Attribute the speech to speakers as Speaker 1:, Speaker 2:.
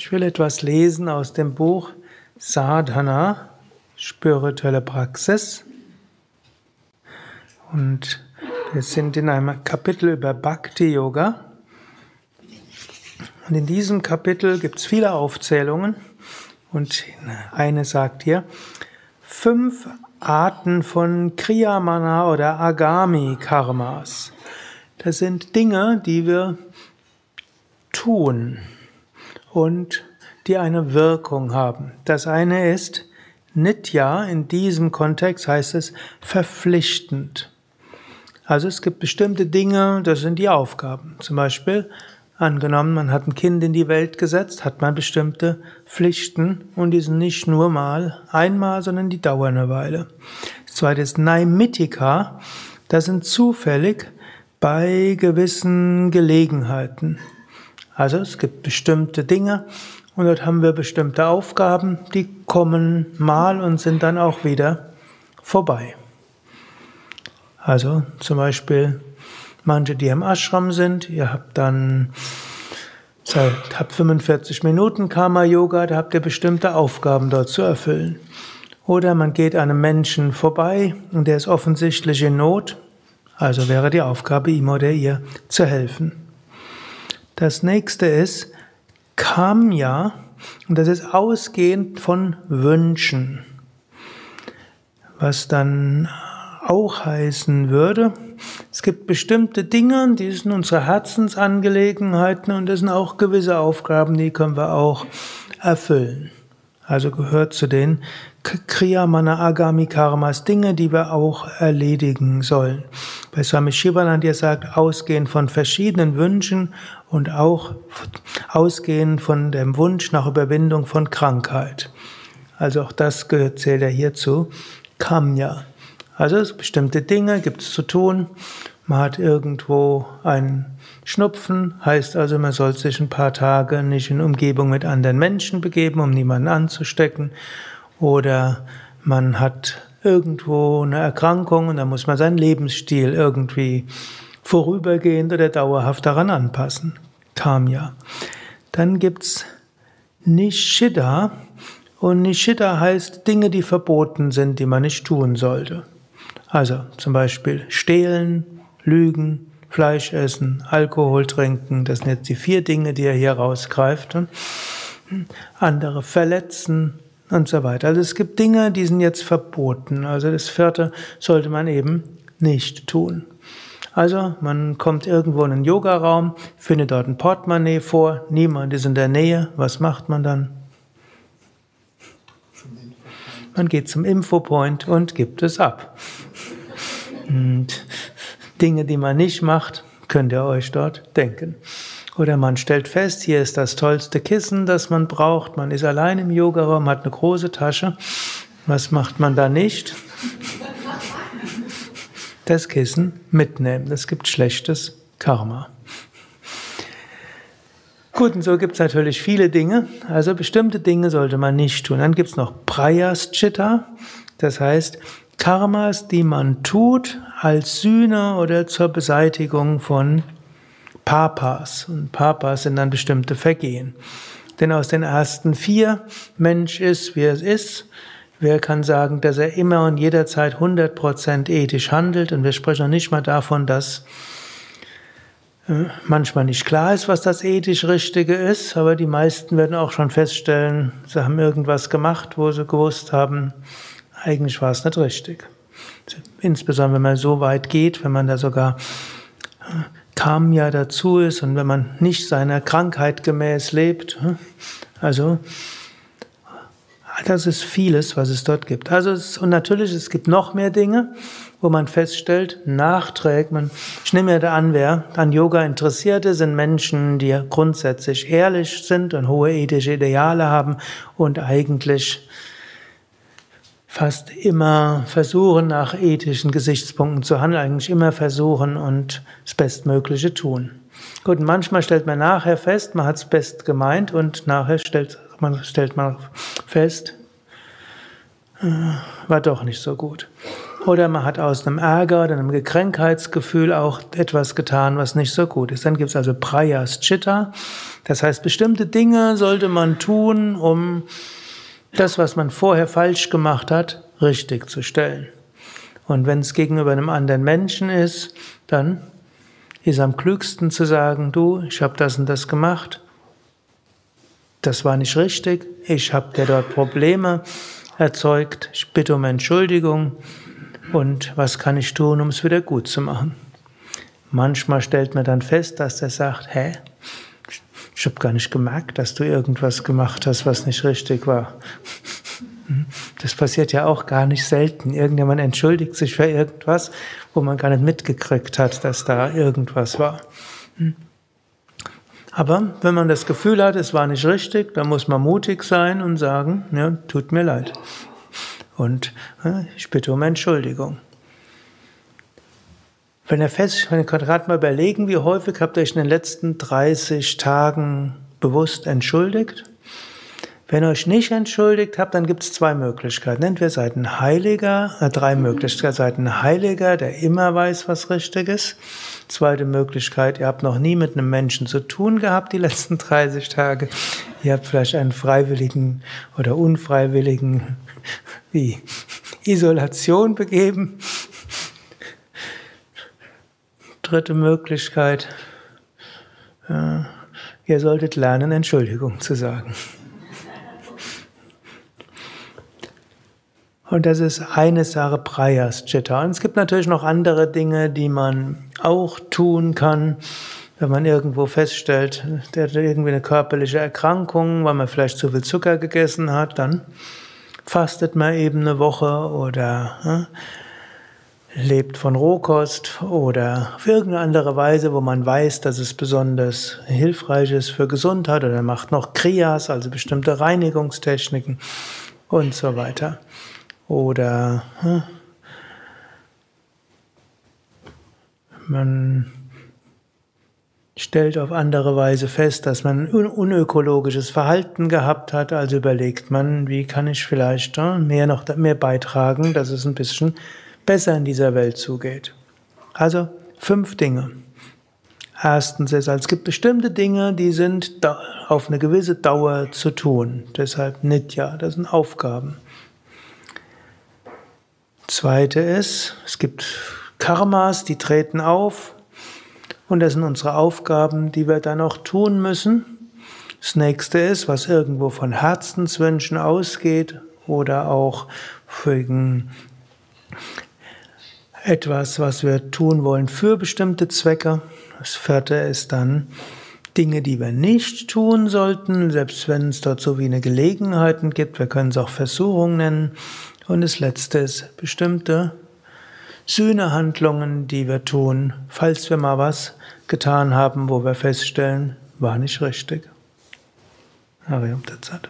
Speaker 1: Ich will etwas lesen aus dem Buch Sadhana, spirituelle Praxis. Und wir sind in einem Kapitel über Bhakti Yoga. Und in diesem Kapitel gibt es viele Aufzählungen. Und eine sagt hier, fünf Arten von Kriyamana oder Agami Karmas. Das sind Dinge, die wir tun und die eine Wirkung haben. Das eine ist Nitya, in diesem Kontext heißt es verpflichtend. Also es gibt bestimmte Dinge, das sind die Aufgaben. Zum Beispiel, angenommen, man hat ein Kind in die Welt gesetzt, hat man bestimmte Pflichten und die sind nicht nur mal einmal, sondern die dauern eine Weile. Das zweite ist Naimitika, das sind zufällig bei gewissen Gelegenheiten. Also es gibt bestimmte Dinge und dort haben wir bestimmte Aufgaben, die kommen mal und sind dann auch wieder vorbei. Also zum Beispiel manche, die im Ashram sind, ihr habt dann seit habt 45 Minuten Karma Yoga, da habt ihr bestimmte Aufgaben dort zu erfüllen. Oder man geht einem Menschen vorbei und der ist offensichtlich in Not, also wäre die Aufgabe ihm oder ihr zu helfen. Das nächste ist Kamya und das ist ausgehend von Wünschen. Was dann auch heißen würde, es gibt bestimmte Dinge, die sind unsere Herzensangelegenheiten und das sind auch gewisse Aufgaben, die können wir auch erfüllen. Also gehört zu den Kriyamana Agami Karmas, Dinge, die wir auch erledigen sollen. Bei Swami Shivanand, der sagt, ausgehend von verschiedenen Wünschen und auch ausgehend von dem Wunsch nach Überwindung von Krankheit. Also auch das gehört, zählt er hierzu. Kamya. Also bestimmte Dinge gibt es zu tun. Man hat irgendwo einen Schnupfen, heißt also, man soll sich ein paar Tage nicht in Umgebung mit anderen Menschen begeben, um niemanden anzustecken. Oder man hat irgendwo eine Erkrankung und da muss man seinen Lebensstil irgendwie vorübergehend oder dauerhaft daran anpassen. Kamya. Dann gibt's Nishida. Und Nishida heißt Dinge, die verboten sind, die man nicht tun sollte. Also zum Beispiel stehlen, lügen, Fleisch essen, Alkohol trinken. Das sind jetzt die vier Dinge, die er hier rausgreift. Andere verletzen, und so weiter. Also es gibt Dinge, die sind jetzt verboten. Also das vierte sollte man eben nicht tun. Also man kommt irgendwo in einen Yogaraum, findet dort ein Portemonnaie vor, niemand ist in der Nähe. Was macht man dann? Man geht zum Infopoint und gibt es ab. Und Dinge, die man nicht macht, könnt ihr euch dort denken. Oder man stellt fest, hier ist das tollste Kissen, das man braucht. Man ist allein im Yogaraum, hat eine große Tasche. Was macht man da nicht? Das Kissen mitnehmen. Das gibt schlechtes Karma. Gut, und so gibt es natürlich viele Dinge. Also bestimmte Dinge sollte man nicht tun. Dann gibt es noch Prayaschitta. Das heißt, Karmas, die man tut als Sühne oder zur Beseitigung von Papas. Und Papas sind dann bestimmte Vergehen. Denn aus den ersten vier, Mensch ist, wie er ist, wer kann sagen, dass er immer und jederzeit 100% ethisch handelt? Und wir sprechen noch nicht mal davon, dass manchmal nicht klar ist, was das ethisch Richtige ist, aber die meisten werden auch schon feststellen, sie haben irgendwas gemacht, wo sie gewusst haben, eigentlich war es nicht richtig. Insbesondere wenn man so weit geht, wenn man da sogar äh, Kam ja dazu ist und wenn man nicht seiner Krankheit gemäß lebt. Hm? Also, das ist vieles, was es dort gibt. Also, es, und natürlich, es gibt noch mehr Dinge, wo man feststellt, nachträgt man. Ich nehme ja da an, wer an Yoga interessiert ist, sind Menschen, die grundsätzlich ehrlich sind und hohe ethische Ideale haben und eigentlich fast immer versuchen, nach ethischen Gesichtspunkten zu handeln, eigentlich immer versuchen und das Bestmögliche tun. Gut, manchmal stellt man nachher fest, man hat es best gemeint und nachher stellt man, stellt man fest, äh, war doch nicht so gut. Oder man hat aus einem Ärger oder einem Gekränkheitsgefühl auch etwas getan, was nicht so gut ist. Dann gibt es also Prayaschitta. Das heißt, bestimmte Dinge sollte man tun, um das, was man vorher falsch gemacht hat, richtig zu stellen. Und wenn es gegenüber einem anderen Menschen ist, dann ist am klügsten zu sagen, du, ich habe das und das gemacht, das war nicht richtig, ich habe dir dort Probleme erzeugt, ich bitte um Entschuldigung und was kann ich tun, um es wieder gut zu machen. Manchmal stellt man dann fest, dass der sagt, hä, ich habe gar nicht gemerkt, dass du irgendwas gemacht hast, was nicht richtig war. Das passiert ja auch gar nicht selten. Irgendjemand entschuldigt sich für irgendwas, wo man gar nicht mitgekriegt hat, dass da irgendwas war. Aber wenn man das Gefühl hat, es war nicht richtig, dann muss man mutig sein und sagen, ja, tut mir leid. Und ich bitte um Entschuldigung. Wenn ihr fest, wenn ihr gerade mal überlegen, wie häufig habt ihr euch in den letzten 30 Tagen bewusst entschuldigt? Wenn ihr euch nicht entschuldigt habt, dann gibt es zwei Möglichkeiten. Entweder seid ein Heiliger, äh, drei Möglichkeiten. Seid ein Heiliger, der immer weiß, was richtig ist. Zweite Möglichkeit, ihr habt noch nie mit einem Menschen zu tun gehabt die letzten 30 Tage. Ihr habt vielleicht einen freiwilligen oder unfreiwilligen wie Isolation begeben. Dritte Möglichkeit, äh, ihr solltet lernen, Entschuldigung zu sagen. Und das ist eine Sache Prayaschitta. Und es gibt natürlich noch andere Dinge, die man auch tun kann, wenn man irgendwo feststellt, der hat irgendwie eine körperliche Erkrankung, weil man vielleicht zu viel Zucker gegessen hat, dann fastet man eben eine Woche oder ne, lebt von Rohkost oder auf irgendeine andere Weise, wo man weiß, dass es besonders hilfreich ist für Gesundheit oder macht noch Kriyas, also bestimmte Reinigungstechniken und so weiter. Oder hm, man stellt auf andere Weise fest, dass man unökologisches Verhalten gehabt hat, also überlegt man, wie kann ich vielleicht hm, mehr noch mehr beitragen, dass es ein bisschen besser in dieser Welt zugeht. Also fünf Dinge. Erstens ist, es gibt bestimmte Dinge, die sind auf eine gewisse Dauer zu tun. Deshalb Nitya, das sind Aufgaben. Zweite ist, es gibt Karmas, die treten auf und das sind unsere Aufgaben, die wir dann auch tun müssen. Das nächste ist, was irgendwo von Herzenswünschen ausgeht oder auch wegen etwas, was wir tun wollen für bestimmte Zwecke. Das vierte ist dann Dinge, die wir nicht tun sollten, selbst wenn es dort so wie eine Gelegenheiten gibt. Wir können es auch Versuchungen nennen. Und das letzte ist bestimmte Sühnehandlungen, die wir tun, falls wir mal was getan haben, wo wir feststellen, war nicht richtig. Harium Tatsat.